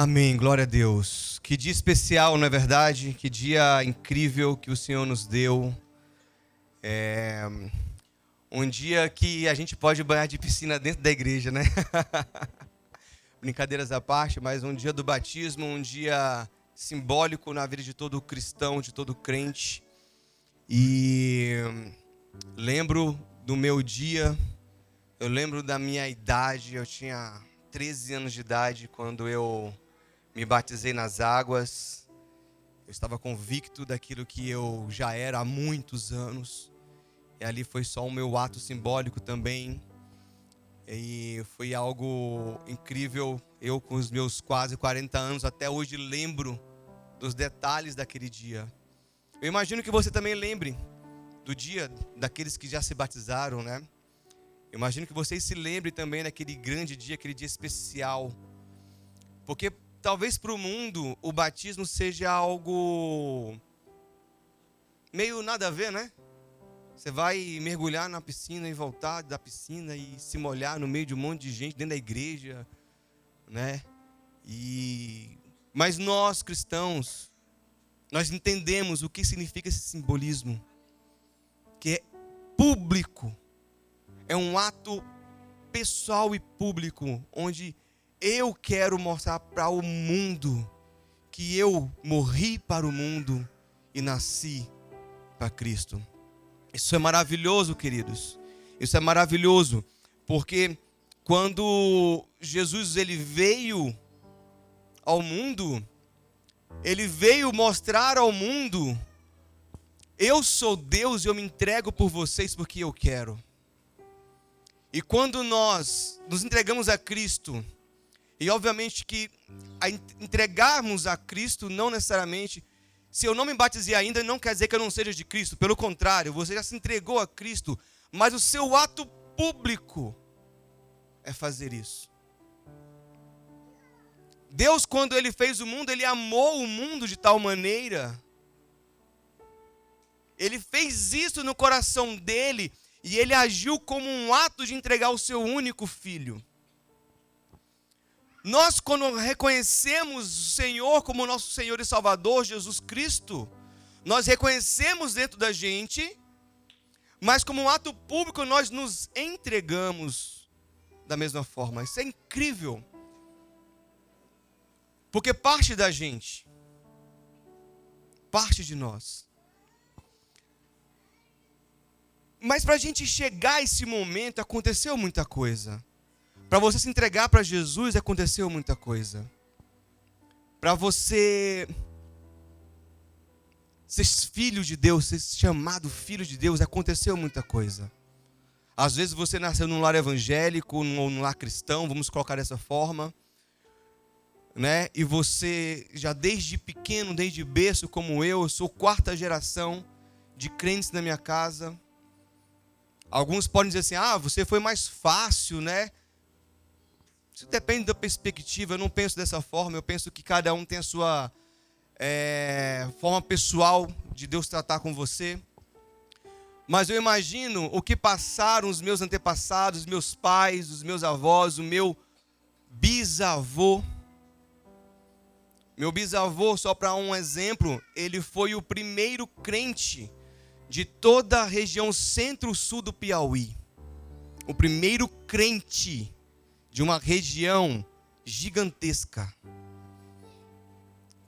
Amém, glória a Deus. Que dia especial, não é verdade? Que dia incrível que o Senhor nos deu. É um dia que a gente pode banhar de piscina dentro da igreja, né? Brincadeiras à parte, mas um dia do batismo, um dia simbólico na vida de todo cristão, de todo crente. E lembro do meu dia, eu lembro da minha idade, eu tinha 13 anos de idade quando eu me batizei nas águas. Eu estava convicto daquilo que eu já era há muitos anos. E ali foi só o meu ato simbólico também. E foi algo incrível. Eu, com os meus quase 40 anos, até hoje lembro dos detalhes daquele dia. Eu imagino que você também lembre do dia daqueles que já se batizaram, né? Eu imagino que vocês se lembrem também daquele grande dia, aquele dia especial. Porque talvez para o mundo o batismo seja algo meio nada a ver, né? Você vai mergulhar na piscina e voltar da piscina e se molhar no meio de um monte de gente dentro da igreja, né? E mas nós cristãos nós entendemos o que significa esse simbolismo, que é público. É um ato pessoal e público onde eu quero mostrar para o mundo que eu morri para o mundo e nasci para Cristo. Isso é maravilhoso, queridos. Isso é maravilhoso, porque quando Jesus ele veio ao mundo, ele veio mostrar ao mundo eu sou Deus e eu me entrego por vocês porque eu quero. E quando nós nos entregamos a Cristo, e obviamente que a entregarmos a Cristo não necessariamente, se eu não me batizei ainda, não quer dizer que eu não seja de Cristo. Pelo contrário, você já se entregou a Cristo, mas o seu ato público é fazer isso. Deus, quando Ele fez o mundo, Ele amou o mundo de tal maneira. Ele fez isso no coração dele e ele agiu como um ato de entregar o seu único filho. Nós, quando reconhecemos o Senhor como nosso Senhor e Salvador, Jesus Cristo, nós reconhecemos dentro da gente, mas como um ato público nós nos entregamos da mesma forma. Isso é incrível. Porque parte da gente, parte de nós. Mas para a gente chegar a esse momento, aconteceu muita coisa. Para você se entregar para Jesus, aconteceu muita coisa. Para você ser filho de Deus, ser chamado filho de Deus, aconteceu muita coisa. Às vezes você nasceu num lar evangélico, num, num lar cristão, vamos colocar dessa forma, né? E você já desde pequeno, desde berço, como eu, eu sou quarta geração de crentes na minha casa. Alguns podem dizer assim: ah, você foi mais fácil, né? Isso depende da perspectiva. Eu não penso dessa forma. Eu penso que cada um tem a sua é, forma pessoal de Deus tratar com você. Mas eu imagino o que passaram os meus antepassados, os meus pais, os meus avós, o meu bisavô. Meu bisavô, só para um exemplo, ele foi o primeiro crente de toda a região centro-sul do Piauí. O primeiro crente de uma região gigantesca.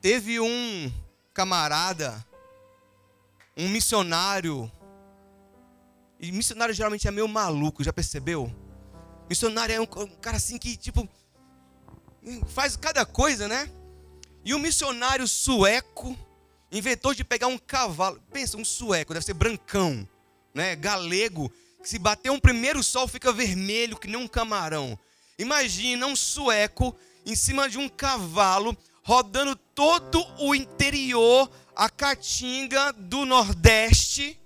Teve um camarada, um missionário, e missionário geralmente é meio maluco, já percebeu? Missionário é um cara assim que, tipo, faz cada coisa, né? E um missionário sueco inventou de pegar um cavalo. Pensa, um sueco, deve ser brancão, né? Galego, que se bater um primeiro sol fica vermelho que nem um camarão. Imagina um sueco em cima de um cavalo rodando todo o interior, a caatinga do Nordeste,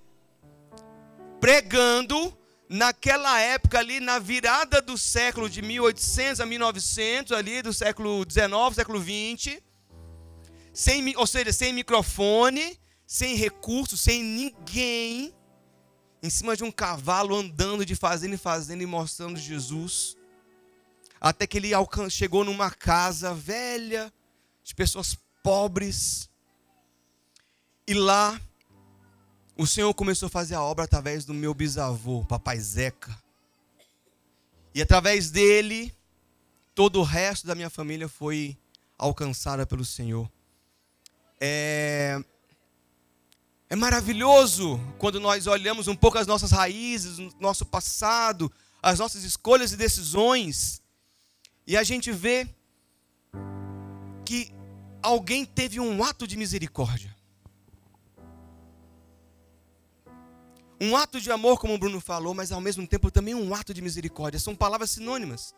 pregando naquela época ali, na virada do século de 1800 a 1900, ali do século 19, século 20, sem, ou seja, sem microfone, sem recurso, sem ninguém, em cima de um cavalo andando de fazendo e fazendo e mostrando Jesus. Até que ele chegou numa casa velha, de pessoas pobres. E lá, o Senhor começou a fazer a obra através do meu bisavô, papai Zeca. E através dele, todo o resto da minha família foi alcançada pelo Senhor. É, é maravilhoso quando nós olhamos um pouco as nossas raízes, nosso passado, as nossas escolhas e decisões, e a gente vê que alguém teve um ato de misericórdia. Um ato de amor, como o Bruno falou, mas ao mesmo tempo também um ato de misericórdia. São palavras sinônimas.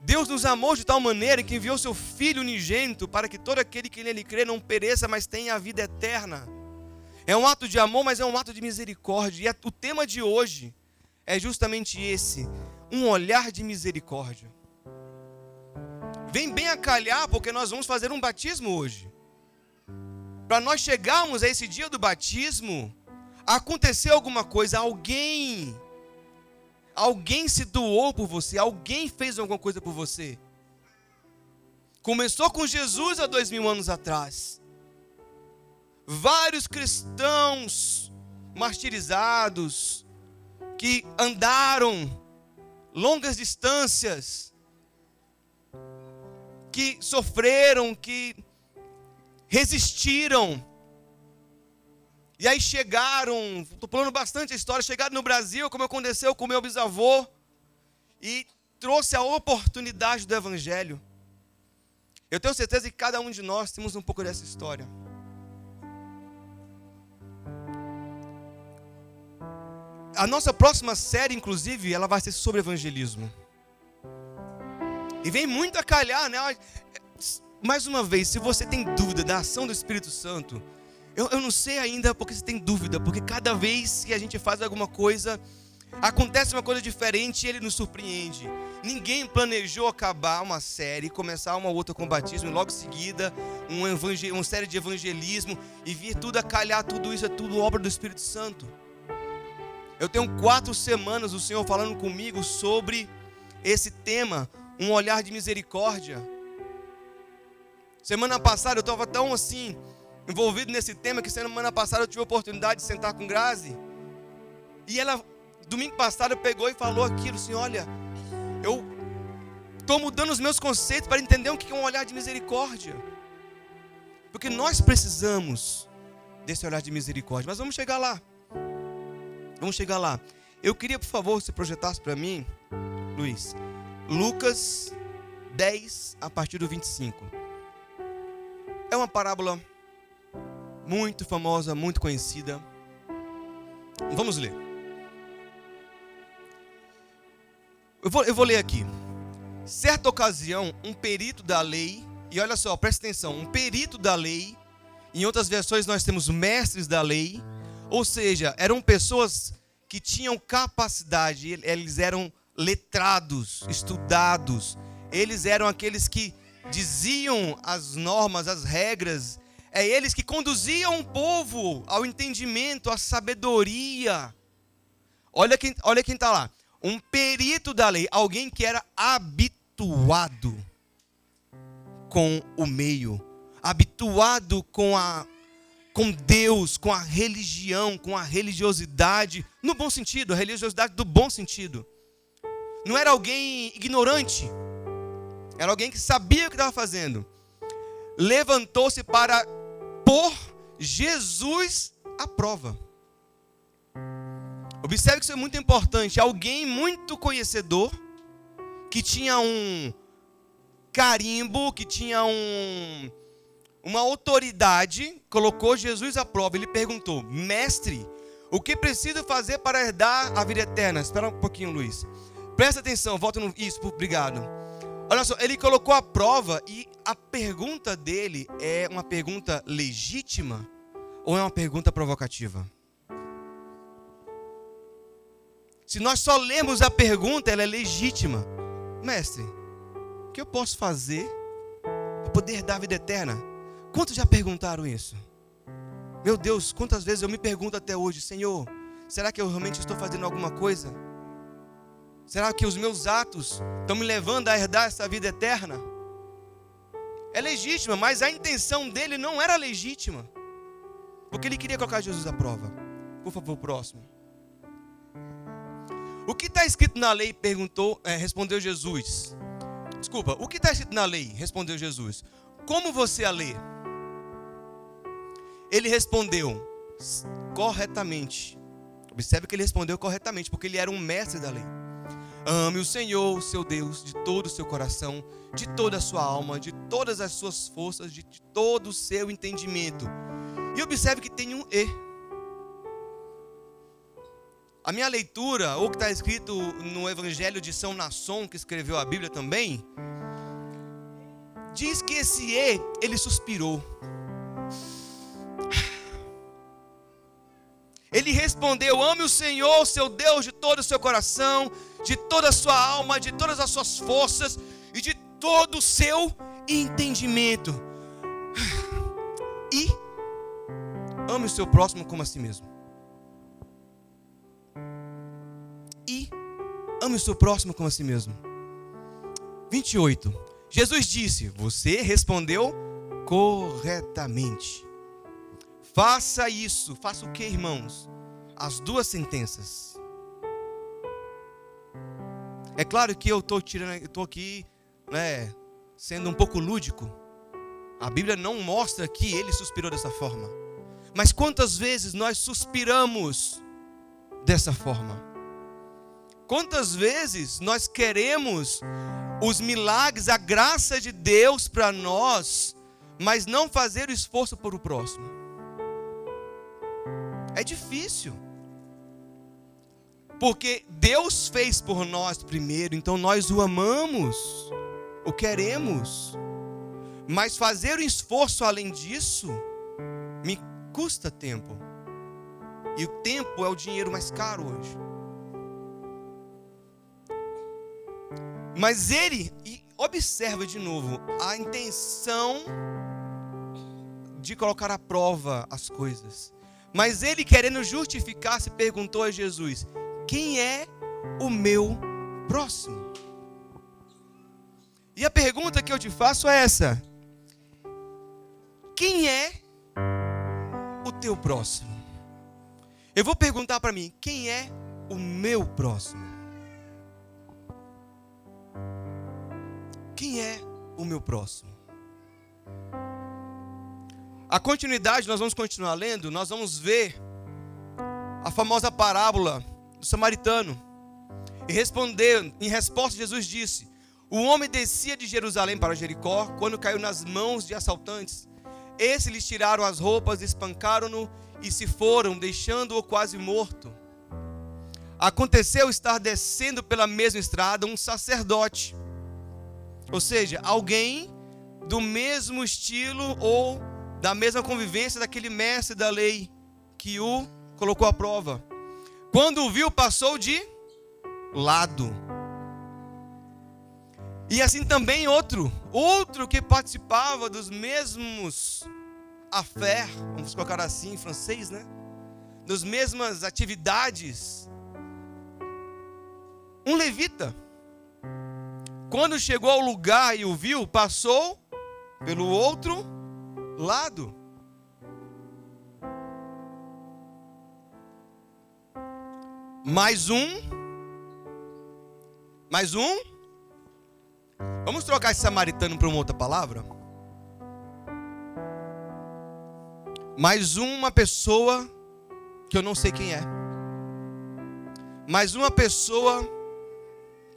Deus nos amou de tal maneira que enviou seu Filho unigênito para que todo aquele que nele crê não pereça, mas tenha a vida eterna. É um ato de amor, mas é um ato de misericórdia. E o tema de hoje é justamente esse: um olhar de misericórdia. Vem bem a calhar, porque nós vamos fazer um batismo hoje. Para nós chegarmos a esse dia do batismo, aconteceu alguma coisa, alguém Alguém se doou por você, alguém fez alguma coisa por você. Começou com Jesus há dois mil anos atrás. Vários cristãos martirizados, que andaram longas distâncias, que sofreram, que resistiram e aí chegaram, estou falando bastante a história, chegaram no Brasil, como aconteceu com meu bisavô, e trouxe a oportunidade do Evangelho. Eu tenho certeza que cada um de nós temos um pouco dessa história. A nossa próxima série, inclusive, ela vai ser sobre evangelismo. E vem muito a calhar, né? Mais uma vez, se você tem dúvida da ação do Espírito Santo, eu, eu não sei ainda porque você tem dúvida, porque cada vez que a gente faz alguma coisa, acontece uma coisa diferente e ele nos surpreende. Ninguém planejou acabar uma série, começar uma outra com batismo, e logo em seguida um uma série de evangelismo e vir tudo a calhar, tudo isso é tudo obra do Espírito Santo. Eu tenho quatro semanas o Senhor falando comigo sobre esse tema, um olhar de misericórdia. Semana passada eu estava tão assim, envolvido nesse tema que semana passada eu tive a oportunidade de sentar com Grazi. E ela, domingo passado, pegou e falou aquilo assim: Olha, eu estou mudando os meus conceitos para entender o que é um olhar de misericórdia. Porque nós precisamos desse olhar de misericórdia. Mas vamos chegar lá. Vamos chegar lá. Eu queria, por favor, você projetasse para mim, Luiz, Lucas 10, a partir do 25. É uma parábola muito famosa, muito conhecida. Vamos ler. Eu vou, eu vou ler aqui. Certa ocasião, um perito da lei, e olha só, presta atenção: um perito da lei, em outras versões nós temos mestres da lei, ou seja, eram pessoas que tinham capacidade, eles eram letrados, estudados, eles eram aqueles que diziam as normas, as regras é eles que conduziam o povo ao entendimento, à sabedoria. Olha quem olha quem está lá. Um perito da lei, alguém que era habituado com o meio, habituado com a com Deus, com a religião, com a religiosidade, no bom sentido, a religiosidade do bom sentido. Não era alguém ignorante, era alguém que sabia o que estava fazendo. Levantou-se para pôr Jesus à prova. Observe que isso é muito importante. Alguém muito conhecedor, que tinha um carimbo, que tinha um, uma autoridade, colocou Jesus à prova. Ele perguntou: Mestre, o que preciso fazer para herdar a vida eterna? Espera um pouquinho, Luiz. Presta atenção, volta no. Isso, obrigado. Olha só, ele colocou a prova e a pergunta dele é uma pergunta legítima ou é uma pergunta provocativa? Se nós só lemos a pergunta, ela é legítima. Mestre, o que eu posso fazer para poder dar a vida eterna? Quantos já perguntaram isso? Meu Deus, quantas vezes eu me pergunto até hoje, Senhor, será que eu realmente estou fazendo alguma coisa? Será que os meus atos estão me levando a herdar essa vida eterna? É legítima, mas a intenção dele não era legítima. Porque ele queria colocar Jesus à prova. Por favor, próximo. O que está escrito na lei? Perguntou, é, respondeu Jesus. Desculpa, o que está escrito na lei? Respondeu Jesus. Como você a lê? Ele respondeu corretamente. Observe que ele respondeu corretamente, porque ele era um mestre da lei. Ame o Senhor, seu Deus, de todo o seu coração, de toda a sua alma, de todas as suas forças, de todo o seu entendimento. E observe que tem um E. A minha leitura, ou que está escrito no Evangelho de São Nasson, que escreveu a Bíblia também, diz que esse E, ele suspirou. Ele respondeu: Ame o Senhor, seu Deus, de todo o seu coração, de toda a sua alma, de todas as suas forças e de todo o seu entendimento. E ame o seu próximo como a si mesmo. E ame o seu próximo como a si mesmo. 28. Jesus disse: Você respondeu corretamente. Faça isso. Faça o que, irmãos? As duas sentenças. É claro que eu estou tirando, estou aqui, né, sendo um pouco lúdico. A Bíblia não mostra que ele suspirou dessa forma. Mas quantas vezes nós suspiramos dessa forma? Quantas vezes nós queremos os milagres, a graça de Deus para nós, mas não fazer o esforço por o próximo? É difícil. Porque Deus fez por nós primeiro, então nós o amamos, o queremos. Mas fazer um esforço além disso me custa tempo. E o tempo é o dinheiro mais caro hoje. Mas ele, e observa de novo, a intenção de colocar à prova as coisas. Mas ele, querendo justificar-se, perguntou a Jesus: Quem é o meu próximo? E a pergunta que eu te faço é essa: Quem é o teu próximo? Eu vou perguntar para mim: Quem é o meu próximo? Quem é o meu próximo? A continuidade, nós vamos continuar lendo, nós vamos ver a famosa parábola do samaritano. E respondeu, em resposta, Jesus disse: O homem descia de Jerusalém para Jericó quando caiu nas mãos de assaltantes. Esses lhes tiraram as roupas, espancaram-no e se foram, deixando-o quase morto. Aconteceu estar descendo pela mesma estrada um sacerdote, ou seja, alguém do mesmo estilo ou da mesma convivência daquele mestre da lei que o colocou à prova. Quando o viu, passou de lado. E assim também outro, outro que participava dos mesmos fé, vamos colocar assim em francês, né? Das mesmas atividades. Um levita. Quando chegou ao lugar e o viu, passou pelo outro lado. Mais um. Mais um. Vamos trocar esse samaritano para uma outra palavra? Mais uma pessoa que eu não sei quem é. Mais uma pessoa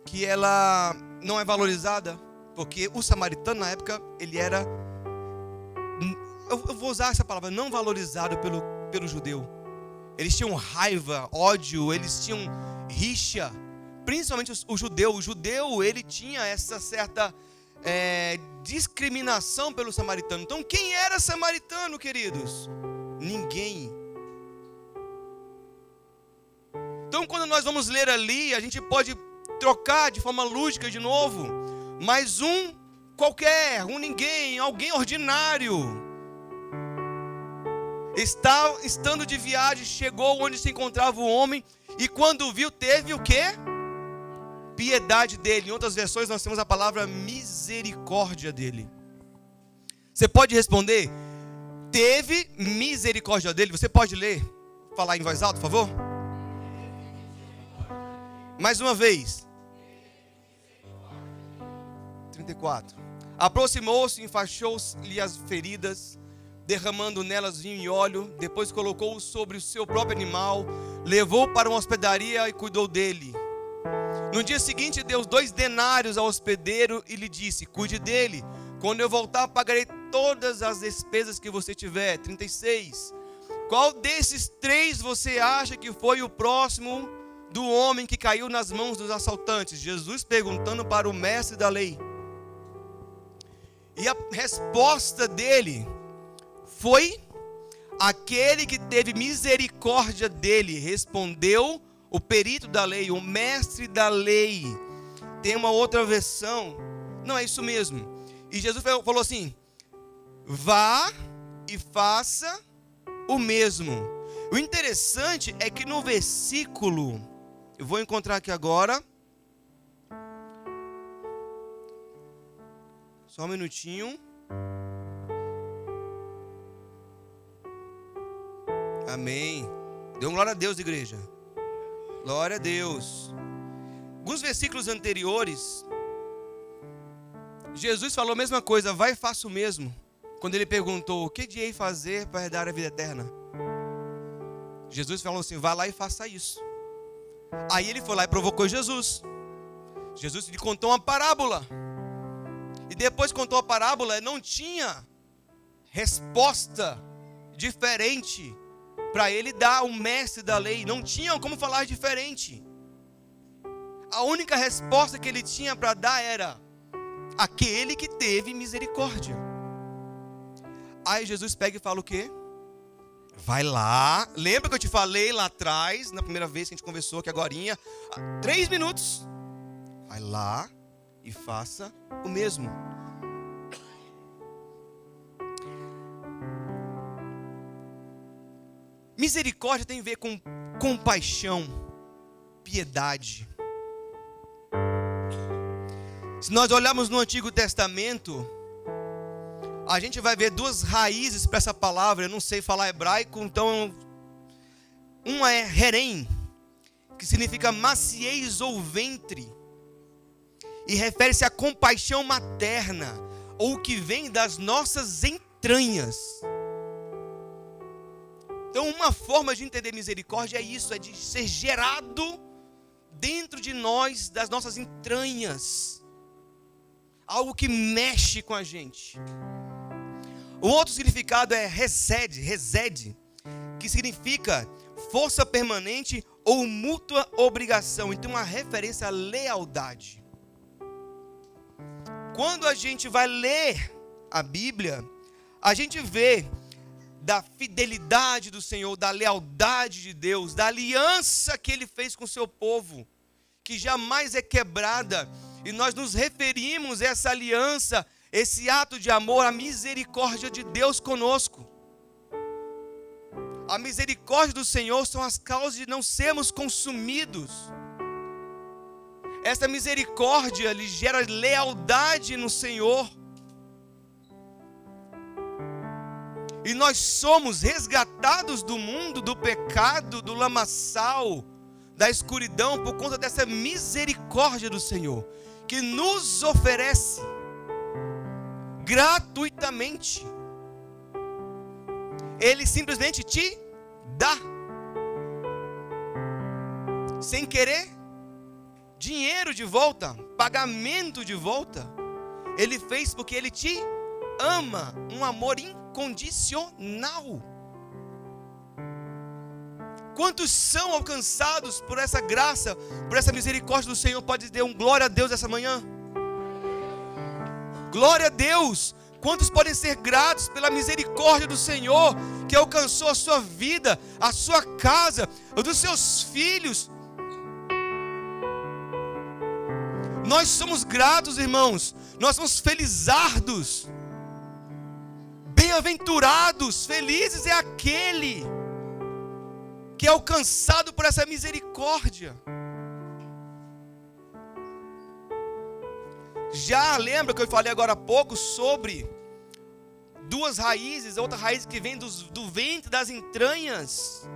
que ela não é valorizada, porque o samaritano na época ele era eu, vou usar essa palavra, não valorizado pelo, pelo judeu. Eles tinham raiva, ódio, eles tinham rixa. Principalmente o, judeu. O judeu, ele tinha essa certa é, discriminação pelo samaritano. Então, quem era samaritano, queridos? Ninguém. Então, quando nós vamos ler ali, a gente pode trocar de forma lúdica de novo. Mais um qualquer, um ninguém, alguém ordinário. Está, estando de viagem, chegou onde se encontrava o homem, e quando viu, teve o quê? piedade dele. Em outras versões, nós temos a palavra misericórdia dele. Você pode responder? Teve misericórdia dele. Você pode ler? Falar em voz alta, por favor? Mais uma vez. 34. Aproximou-se, enfaixou-lhe as feridas, derramando nelas vinho e óleo, depois colocou-o sobre o seu próprio animal, levou para uma hospedaria e cuidou dele. No dia seguinte, deu dois denários ao hospedeiro e lhe disse: Cuide dele. Quando eu voltar, pagarei todas as despesas que você tiver. 36. Qual desses três você acha que foi o próximo do homem que caiu nas mãos dos assaltantes? Jesus perguntando para o mestre da lei. E a resposta dele foi aquele que teve misericórdia dele. Respondeu o perito da lei, o mestre da lei. Tem uma outra versão. Não é isso mesmo. E Jesus falou assim: vá e faça o mesmo. O interessante é que no versículo, eu vou encontrar aqui agora. Só um minutinho. Amém. Dê glória a Deus, igreja. Glória a Deus. Alguns versículos anteriores, Jesus falou a mesma coisa, vai e faça o mesmo. Quando ele perguntou, o que direi fazer para herdar a vida eterna? Jesus falou assim, vá lá e faça isso. Aí ele foi lá e provocou Jesus. Jesus lhe contou uma parábola. E depois contou a parábola, não tinha resposta diferente para ele dar o mestre da lei. Não tinham como falar diferente. A única resposta que ele tinha para dar era: aquele que teve misericórdia. Aí Jesus pega e fala o quê? Vai lá. Lembra que eu te falei lá atrás, na primeira vez que a gente conversou, que agora, três minutos. Vai lá e faça o mesmo. Misericórdia tem a ver com compaixão, piedade. Se nós olharmos no Antigo Testamento, a gente vai ver duas raízes para essa palavra. Eu não sei falar hebraico, então uma é herem, que significa maciez ou ventre e refere-se à compaixão materna, ou que vem das nossas entranhas. Então, uma forma de entender misericórdia é isso, é de ser gerado dentro de nós, das nossas entranhas. Algo que mexe com a gente. O outro significado é resede, resede, que significa força permanente ou mútua obrigação. Então, uma referência à lealdade. Quando a gente vai ler a Bíblia, a gente vê da fidelidade do Senhor, da lealdade de Deus, da aliança que ele fez com o seu povo, que jamais é quebrada, e nós nos referimos a essa aliança, esse ato de amor, a misericórdia de Deus conosco. A misericórdia do Senhor são as causas de não sermos consumidos. Essa misericórdia lhe gera lealdade no Senhor. E nós somos resgatados do mundo, do pecado, do lamaçal, da escuridão, por conta dessa misericórdia do Senhor, que nos oferece gratuitamente. Ele simplesmente te dá, sem querer dinheiro de volta, pagamento de volta. Ele fez porque ele te ama, um amor incondicional. Quantos são alcançados por essa graça, por essa misericórdia do Senhor? Pode dizer um glória a Deus essa manhã? Glória a Deus! Quantos podem ser gratos pela misericórdia do Senhor que alcançou a sua vida, a sua casa, a dos seus filhos, Nós somos gratos, irmãos. Nós somos felizardos. Bem-aventurados, felizes é aquele que é alcançado por essa misericórdia. Já lembra que eu falei agora há pouco sobre duas raízes, outra raiz que vem dos, do ventre, das entranhas.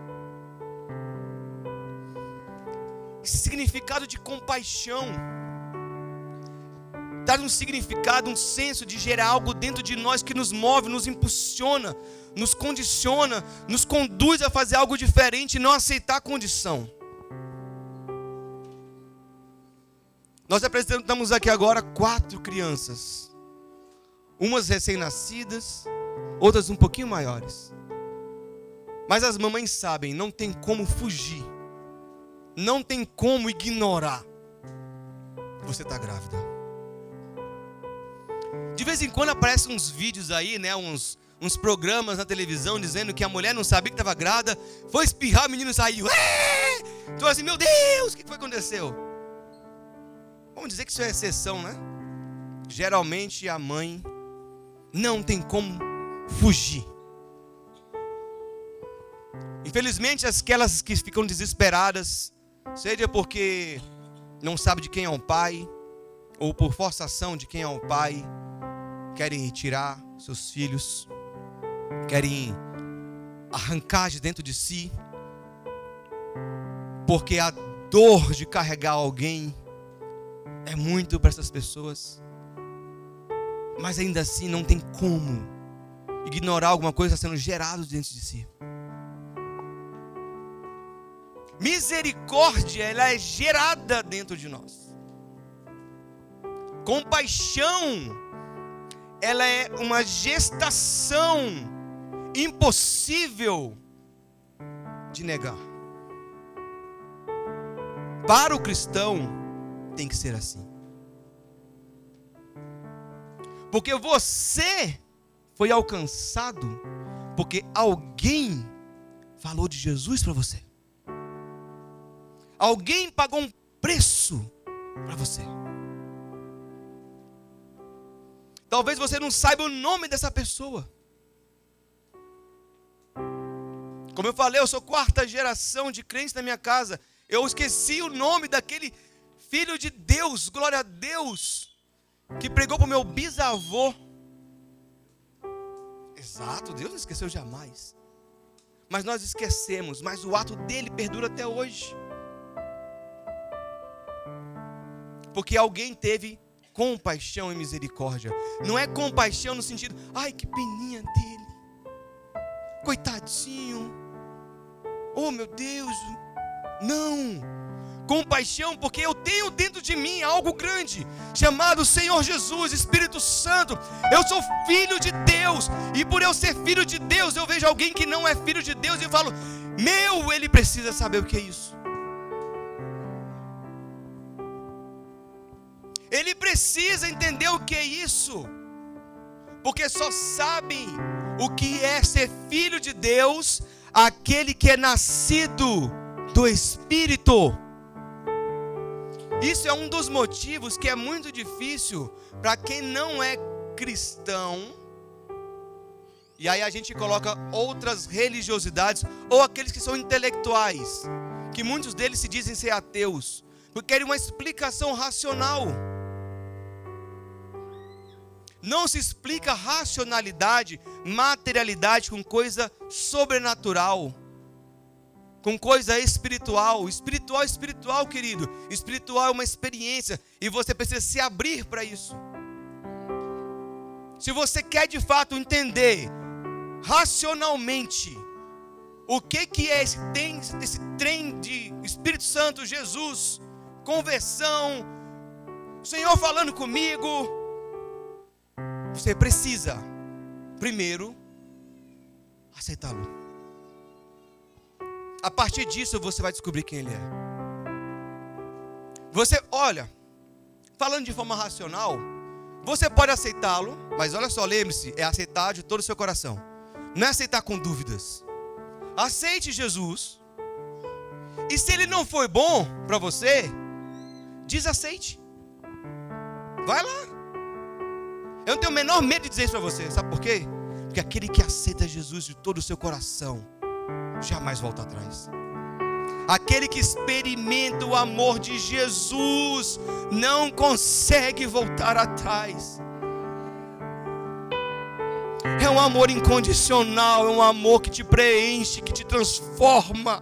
Significado de compaixão traz um significado, um senso de gerar algo dentro de nós que nos move, nos impulsiona, nos condiciona, nos conduz a fazer algo diferente e não aceitar a condição. Nós apresentamos aqui agora quatro crianças. Umas recém-nascidas, outras um pouquinho maiores. Mas as mamães sabem, não tem como fugir. Não tem como ignorar. Você está grávida. De vez em quando aparecem uns vídeos aí, né, uns, uns programas na televisão dizendo que a mulher não sabia que estava grávida, foi espirrar, o menino saiu. Então assim, meu Deus, o que foi que aconteceu? Vamos dizer que isso é exceção, né? Geralmente a mãe não tem como fugir. Infelizmente, aquelas que ficam desesperadas, seja porque não sabe de quem é o pai, ou por forçação de quem é o pai, querem retirar seus filhos, querem arrancar de dentro de si, porque a dor de carregar alguém é muito para essas pessoas. Mas ainda assim não tem como ignorar alguma coisa sendo gerado dentro de si. Misericórdia, ela é gerada dentro de nós. Compaixão, ela é uma gestação impossível de negar. Para o cristão, tem que ser assim. Porque você foi alcançado porque alguém falou de Jesus para você. Alguém pagou um preço para você. Talvez você não saiba o nome dessa pessoa. Como eu falei, eu sou quarta geração de crentes na minha casa. Eu esqueci o nome daquele filho de Deus, glória a Deus, que pregou para o meu bisavô. Exato, Deus não esqueceu jamais. Mas nós esquecemos, mas o ato dele perdura até hoje. Porque alguém teve compaixão e misericórdia. Não é compaixão no sentido, ai que peninha dele. Coitadinho. Oh meu Deus. Não compaixão, porque eu tenho dentro de mim algo grande, chamado Senhor Jesus, Espírito Santo. Eu sou filho de Deus, e por eu ser filho de Deus, eu vejo alguém que não é filho de Deus e falo: Meu, ele precisa saber o que é isso. Ele precisa entender o que é isso, porque só sabem o que é ser filho de Deus aquele que é nascido do Espírito. Isso é um dos motivos que é muito difícil para quem não é cristão. E aí a gente coloca outras religiosidades ou aqueles que são intelectuais, que muitos deles se dizem ser ateus, porque querem uma explicação racional. Não se explica racionalidade, materialidade com coisa sobrenatural com coisa espiritual. Espiritual, espiritual, querido. Espiritual é uma experiência e você precisa se abrir para isso. Se você quer de fato entender racionalmente o que que é esse, esse trem de Espírito Santo, Jesus, conversão, o Senhor falando comigo, você precisa primeiro aceitá-lo. A partir disso você vai descobrir quem ele é. Você, olha, falando de forma racional, você pode aceitá-lo, mas olha só, lembre-se, é aceitar de todo o seu coração. Não é aceitar com dúvidas. Aceite Jesus. E se ele não foi bom para você, desaceite. Vai lá. Eu não tenho o menor medo de dizer isso para você. Sabe por quê? Porque aquele que aceita Jesus de todo o seu coração, jamais volta atrás. Aquele que experimenta o amor de Jesus não consegue voltar atrás. É um amor incondicional, é um amor que te preenche, que te transforma,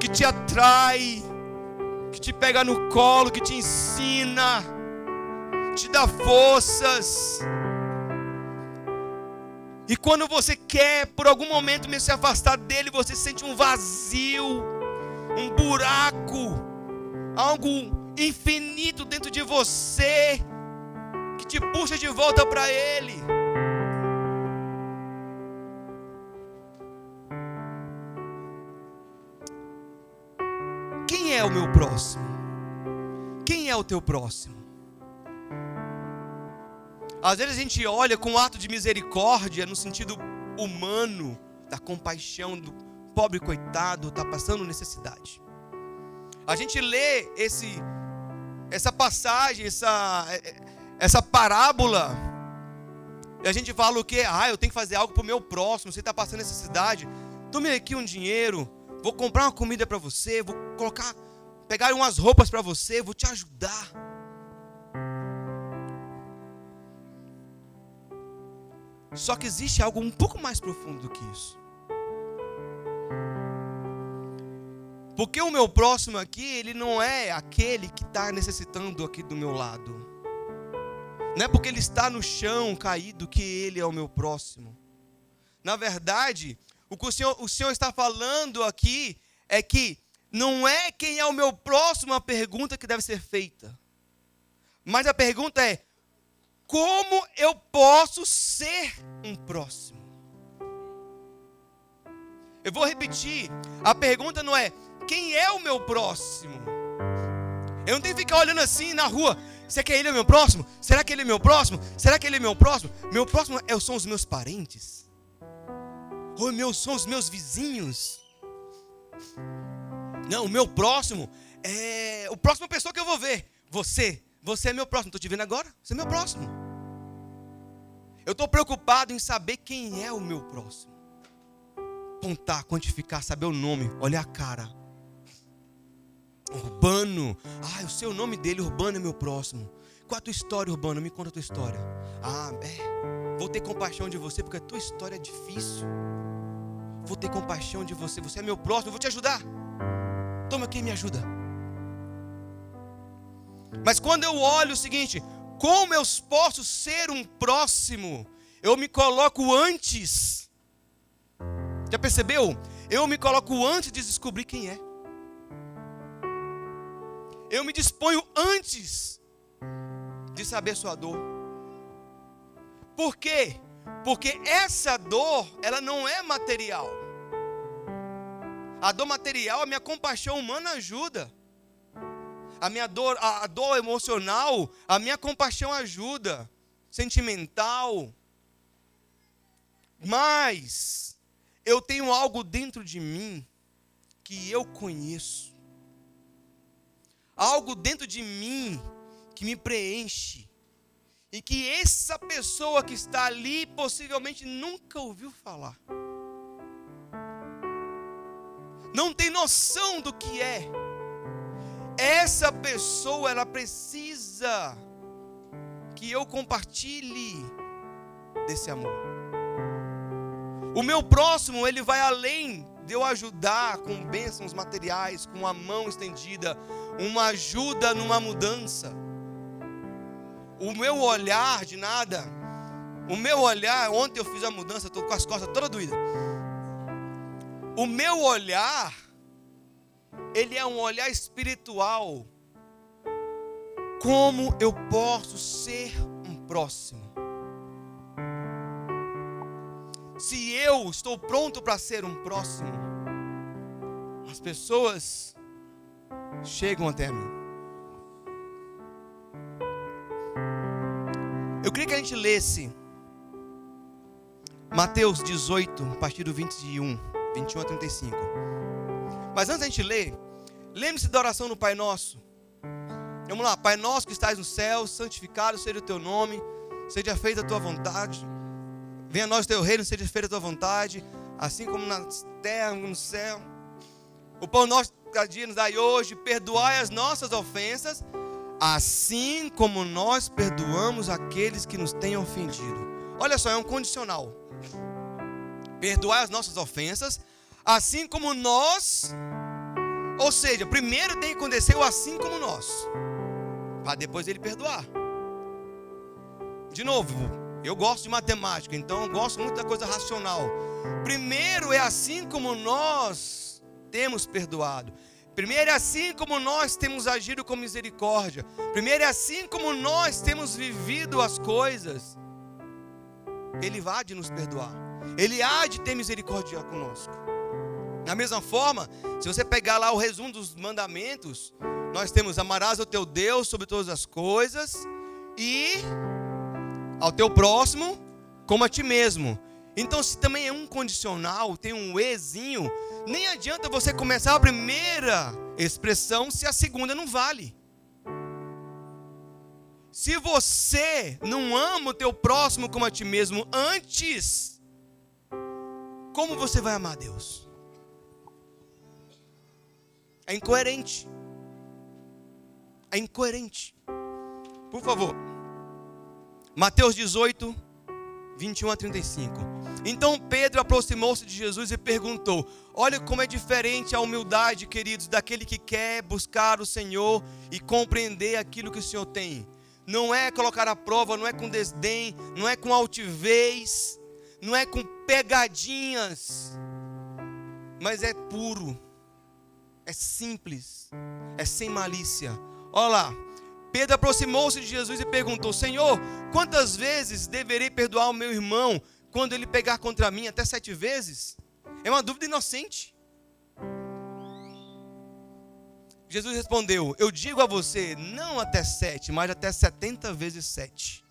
que te atrai, que te pega no colo, que te ensina, te dá forças. E quando você quer, por algum momento, me se afastar dele, você sente um vazio, um buraco, algo infinito dentro de você, que te puxa de volta para ele. Quem é o meu próximo? Quem é o teu próximo? Às vezes a gente olha com um ato de misericórdia no sentido humano, da compaixão do pobre coitado, está passando necessidade. A gente lê esse, essa passagem, essa, essa parábola, e a gente fala o quê? Ah, eu tenho que fazer algo para o meu próximo, você está passando necessidade. Tome aqui um dinheiro, vou comprar uma comida para você, vou colocar, pegar umas roupas para você, vou te ajudar. Só que existe algo um pouco mais profundo do que isso. Porque o meu próximo aqui, ele não é aquele que está necessitando aqui do meu lado. Não é porque ele está no chão caído que ele é o meu próximo. Na verdade, o que o Senhor, o Senhor está falando aqui é que não é quem é o meu próximo a pergunta que deve ser feita. Mas a pergunta é: como eu posso ser um próximo? Eu vou repetir. A pergunta não é quem é o meu próximo. Eu não tenho que ficar olhando assim na rua. Será que ele é meu próximo? Será que ele é meu próximo? Será que ele é meu próximo? Meu próximo é, são os meus parentes? Ou meus, são os meus vizinhos? Não, o meu próximo é o próximo pessoa que eu vou ver. Você. Você é meu próximo. Estou te vendo agora? Você é meu próximo. Eu estou preocupado em saber quem é o meu próximo. Apontar, quantificar, saber o nome, olhar a cara. Urbano. Ah, o seu nome dele, Urbano, é meu próximo. Qual a tua história, Urbano? Me conta a tua história. Ah, é. Vou ter compaixão de você porque a tua história é difícil. Vou ter compaixão de você. Você é meu próximo, eu vou te ajudar. Toma aqui, me ajuda. Mas quando eu olho o seguinte, como eu posso ser um próximo? Eu me coloco antes. Já percebeu? Eu me coloco antes de descobrir quem é. Eu me disponho antes de saber sua dor. Por quê? Porque essa dor, ela não é material. A dor material, a minha compaixão humana ajuda a minha dor, a, dor emocional, a minha compaixão ajuda, sentimental. Mas eu tenho algo dentro de mim que eu conheço. Algo dentro de mim que me preenche. E que essa pessoa que está ali possivelmente nunca ouviu falar. Não tem noção do que é essa pessoa ela precisa que eu compartilhe desse amor. O meu próximo, ele vai além de eu ajudar com bênçãos materiais, com a mão estendida, uma ajuda numa mudança. O meu olhar de nada, o meu olhar, ontem eu fiz a mudança, estou com as costas toda doída. O meu olhar ele é um olhar espiritual. Como eu posso ser um próximo? Se eu estou pronto para ser um próximo, as pessoas chegam até mim. Eu queria que a gente lesse Mateus 18, a partir do 21, 21 a 35. Mas antes da gente ler, lembre-se da oração no Pai Nosso. Vamos lá, Pai Nosso que estás no céu, santificado seja o teu nome, seja feita a tua vontade. Venha a nós o teu reino, seja feita a tua vontade, assim como na terra, no céu. O pão nosso cada dia nos dai hoje, perdoai as nossas ofensas, assim como nós perdoamos aqueles que nos têm ofendido. Olha só, é um condicional. Perdoai as nossas ofensas, assim como nós. Ou seja, primeiro tem que acontecer o assim como nós, para depois ele perdoar. De novo, eu gosto de matemática, então eu gosto muito da coisa racional. Primeiro é assim como nós temos perdoado. Primeiro é assim como nós temos agido com misericórdia. Primeiro é assim como nós temos vivido as coisas. Ele há de nos perdoar. Ele há de ter misericórdia conosco. Da mesma forma, se você pegar lá o resumo dos mandamentos, nós temos amarás o teu Deus sobre todas as coisas e ao teu próximo como a ti mesmo. Então, se também é um condicional, tem um ezinho, nem adianta você começar a primeira expressão se a segunda não vale. Se você não ama o teu próximo como a ti mesmo antes, como você vai amar Deus? É incoerente. É incoerente. Por favor. Mateus 18, 21 a 35. Então Pedro aproximou-se de Jesus e perguntou: Olha como é diferente a humildade, queridos, daquele que quer buscar o Senhor e compreender aquilo que o Senhor tem. Não é colocar a prova, não é com desdém, não é com altivez, não é com pegadinhas, mas é puro, é simples, é sem malícia. Olha lá, Pedro aproximou-se de Jesus e perguntou: Senhor, quantas vezes deverei perdoar o meu irmão quando ele pegar contra mim? Até sete vezes? É uma dúvida inocente. Jesus respondeu: Eu digo a você, não até sete, mas até setenta vezes sete.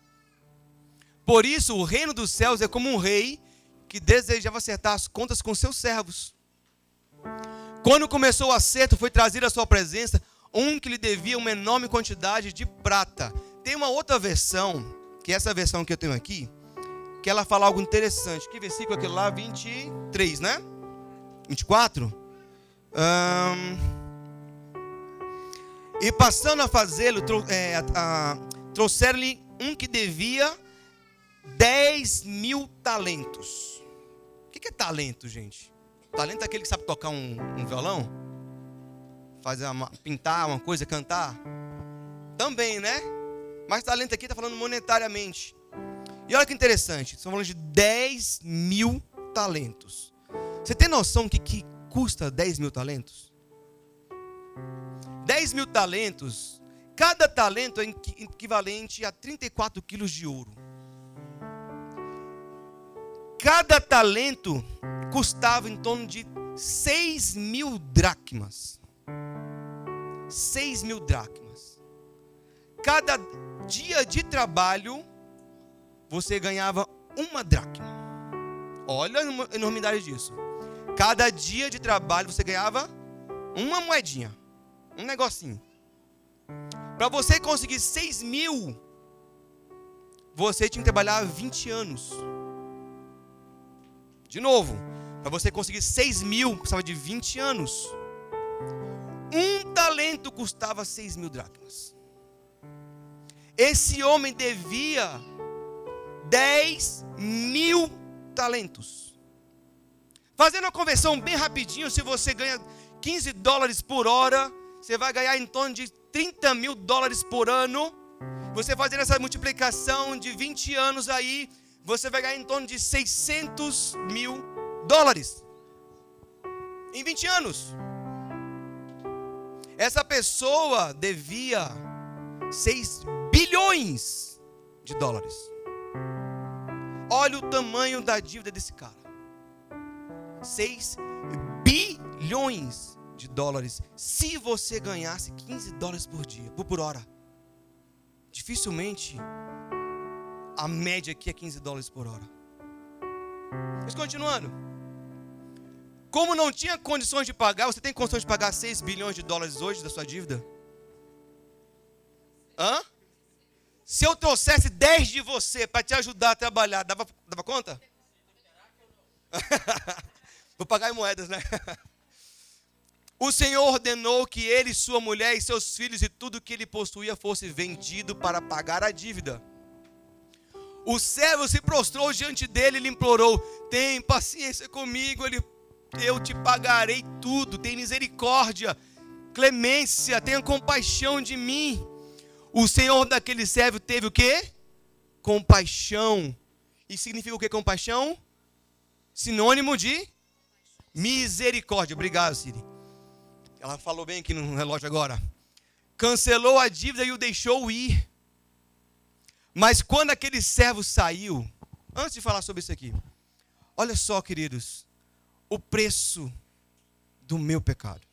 Por isso, o reino dos céus é como um rei que desejava acertar as contas com seus servos. Quando começou o acerto, foi trazido à sua presença um que lhe devia uma enorme quantidade de prata. Tem uma outra versão, que é essa versão que eu tenho aqui, que ela fala algo interessante. Que versículo é aquele lá? 23, né? 24? Um... E passando a fazê-lo, é, trouxeram-lhe um que devia 10 mil talentos. O que é talento, gente? Talento é aquele que sabe tocar um, um violão? fazer uma, pintar uma coisa, cantar? Também, né? Mas talento aqui está falando monetariamente. E olha que interessante, estamos falando de 10 mil talentos. Você tem noção que, que custa 10 mil talentos? 10 mil talentos, cada talento é equivalente a 34 quilos de ouro. Cada talento custava em torno de 6 mil dracmas. 6 mil dracmas. Cada dia de trabalho, você ganhava uma dracma. Olha a enormidade disso. Cada dia de trabalho, você ganhava uma moedinha. Um negocinho. Para você conseguir 6 mil, você tinha que trabalhar 20 anos. De novo, para você conseguir 6 mil, precisava de 20 anos. Um talento custava seis mil dracmas. Esse homem devia dez mil talentos. Fazendo a conversão bem rapidinho, se você ganha 15 dólares por hora, você vai ganhar em torno de 30 mil dólares por ano. Você fazendo essa multiplicação de 20 anos aí, você vai ganhar em torno de 600 mil dólares. Em 20 anos. Essa pessoa devia 6 bilhões de dólares. Olha o tamanho da dívida desse cara. 6 bilhões de dólares. Se você ganhasse 15 dólares por dia, por hora. Dificilmente a média aqui é 15 dólares por hora. Mas continuando. Como não tinha condições de pagar, você tem condições de pagar 6 bilhões de dólares hoje da sua dívida? Hã? Se eu trouxesse 10 de você para te ajudar a trabalhar, dava, dava conta? Vou pagar em moedas, né? O Senhor ordenou que ele, sua mulher e seus filhos e tudo que ele possuía fosse vendido para pagar a dívida. O servo se prostrou diante dele e lhe implorou: Tem paciência comigo, ele, eu te pagarei tudo. Tem misericórdia, clemência, tenha compaixão de mim. O Senhor daquele servo teve o que? Compaixão. E significa o que compaixão? Sinônimo de misericórdia. Obrigado, Siri. Ela falou bem aqui no relógio agora. Cancelou a dívida e o deixou ir. Mas quando aquele servo saiu, antes de falar sobre isso aqui, olha só, queridos, o preço do meu pecado.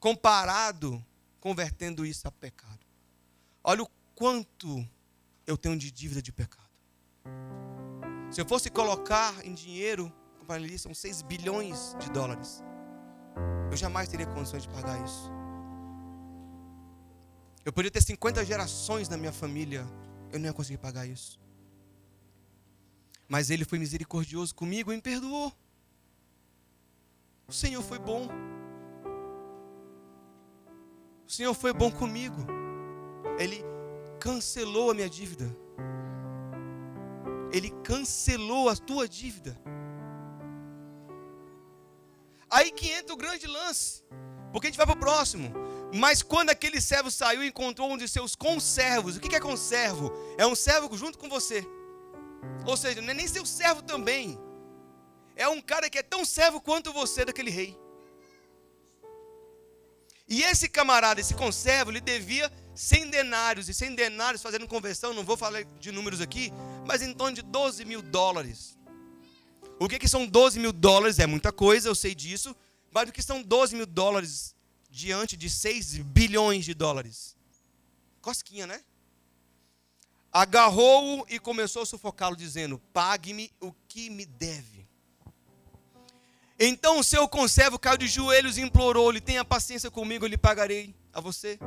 Comparado, convertendo isso a pecado. Olha o quanto eu tenho de dívida de pecado. Se eu fosse colocar em dinheiro, são 6 bilhões de dólares. Eu jamais teria condições de pagar isso. Eu poderia ter 50 gerações na minha família, eu não ia conseguir pagar isso. Mas ele foi misericordioso comigo e me perdoou. O Senhor foi bom. O Senhor foi bom comigo. Ele cancelou a minha dívida. Ele cancelou a tua dívida. Aí que entra o grande lance. Porque a gente vai para o próximo. Mas quando aquele servo saiu encontrou um de seus conservos, o que é conservo? É um servo junto com você. Ou seja, não é nem seu servo também. É um cara que é tão servo quanto você daquele rei. E esse camarada, esse conservo, lhe devia 100 denários. E 100 denários, fazendo conversão, não vou falar de números aqui, mas em torno de 12 mil dólares. O que, que são 12 mil dólares? É muita coisa, eu sei disso. Mas o que são 12 mil dólares diante de 6 bilhões de dólares? Cosquinha, né? Agarrou-o e começou a sufocá-lo, dizendo: Pague-me o que me deve. Então o seu conservo caiu de joelhos e implorou-lhe: Tenha paciência comigo, eu lhe pagarei a você.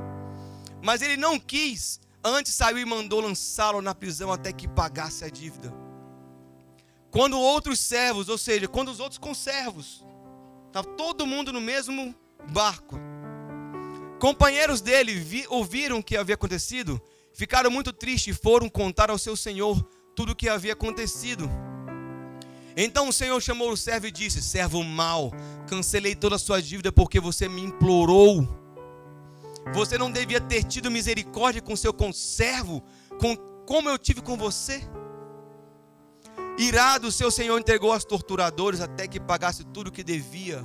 Mas ele não quis, antes saiu e mandou lançá-lo na prisão até que pagasse a dívida. Quando outros servos, ou seja, quando os outros conservos, estava todo mundo no mesmo barco. Companheiros dele vi, ouviram o que havia acontecido, ficaram muito tristes e foram contar ao seu senhor tudo o que havia acontecido. Então o Senhor chamou o servo e disse: Servo mau, cancelei toda a sua dívida porque você me implorou. Você não devia ter tido misericórdia com seu conservo, com, como eu tive com você? Irado, seu senhor entregou aos torturadores até que pagasse tudo o que devia.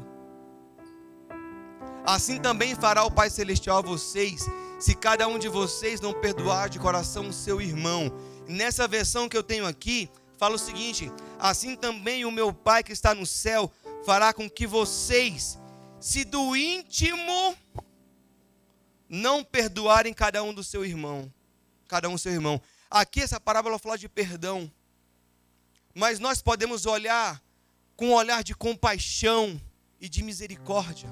Assim também fará o Pai Celestial a vocês, se cada um de vocês não perdoar de coração o seu irmão. Nessa versão que eu tenho aqui, fala o seguinte: Assim também o meu Pai que está no céu fará com que vocês, se do íntimo não perdoarem cada um do seu irmão, cada um do seu irmão. Aqui essa parábola fala de perdão mas nós podemos olhar com um olhar de compaixão e de misericórdia.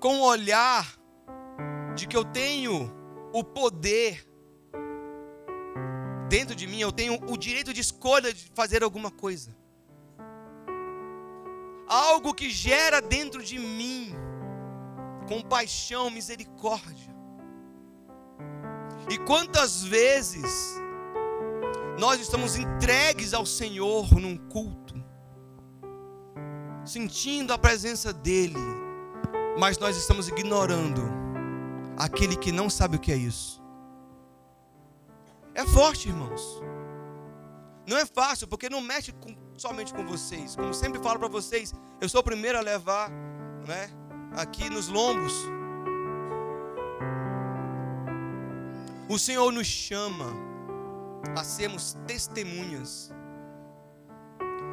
Com um olhar de que eu tenho o poder dentro de mim, eu tenho o direito de escolha de fazer alguma coisa. Algo que gera dentro de mim compaixão, misericórdia. E quantas vezes nós estamos entregues ao Senhor num culto, sentindo a presença dEle, mas nós estamos ignorando aquele que não sabe o que é isso. É forte, irmãos. Não é fácil, porque não mexe com, somente com vocês. Como sempre falo para vocês, eu sou o primeiro a levar, né, aqui nos lombos. O Senhor nos chama a sermos testemunhas.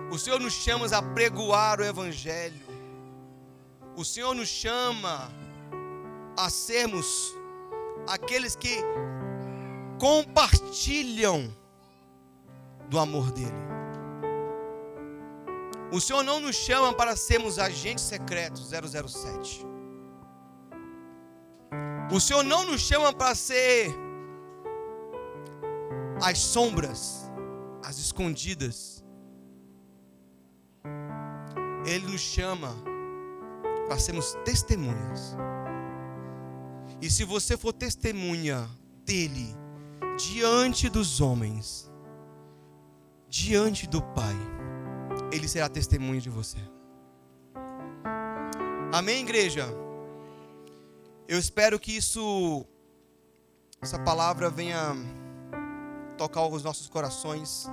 O Senhor nos chama a pregoar o Evangelho. O Senhor nos chama a sermos aqueles que compartilham do amor dEle. O Senhor não nos chama para sermos agentes secretos 007. O Senhor não nos chama para ser as sombras, as escondidas. Ele nos chama para sermos testemunhas. E se você for testemunha dele diante dos homens, diante do Pai, ele será testemunha de você. Amém, igreja? Eu espero que isso, essa palavra venha tocar os nossos corações.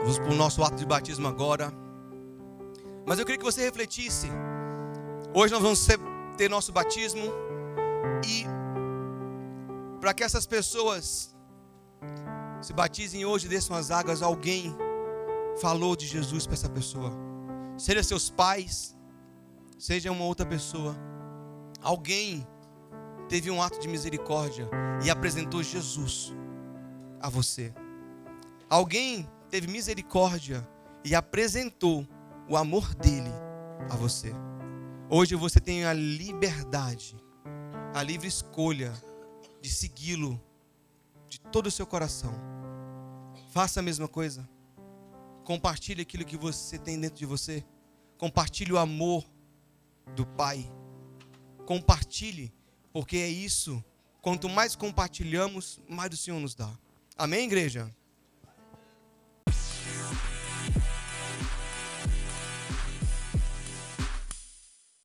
Vamos para o nosso ato de batismo agora. Mas eu queria que você refletisse. Hoje nós vamos ter nosso batismo. E para que essas pessoas se batizem hoje, desçam as águas, alguém falou de Jesus para essa pessoa. Seja seus pais, seja uma outra pessoa. Alguém teve um ato de misericórdia e apresentou Jesus a você. Alguém teve misericórdia e apresentou o amor dele a você. Hoje você tem a liberdade, a livre escolha de segui-lo de todo o seu coração. Faça a mesma coisa. Compartilhe aquilo que você tem dentro de você. Compartilhe o amor do Pai. Compartilhe, porque é isso. Quanto mais compartilhamos, mais o Senhor nos dá. Amém, igreja?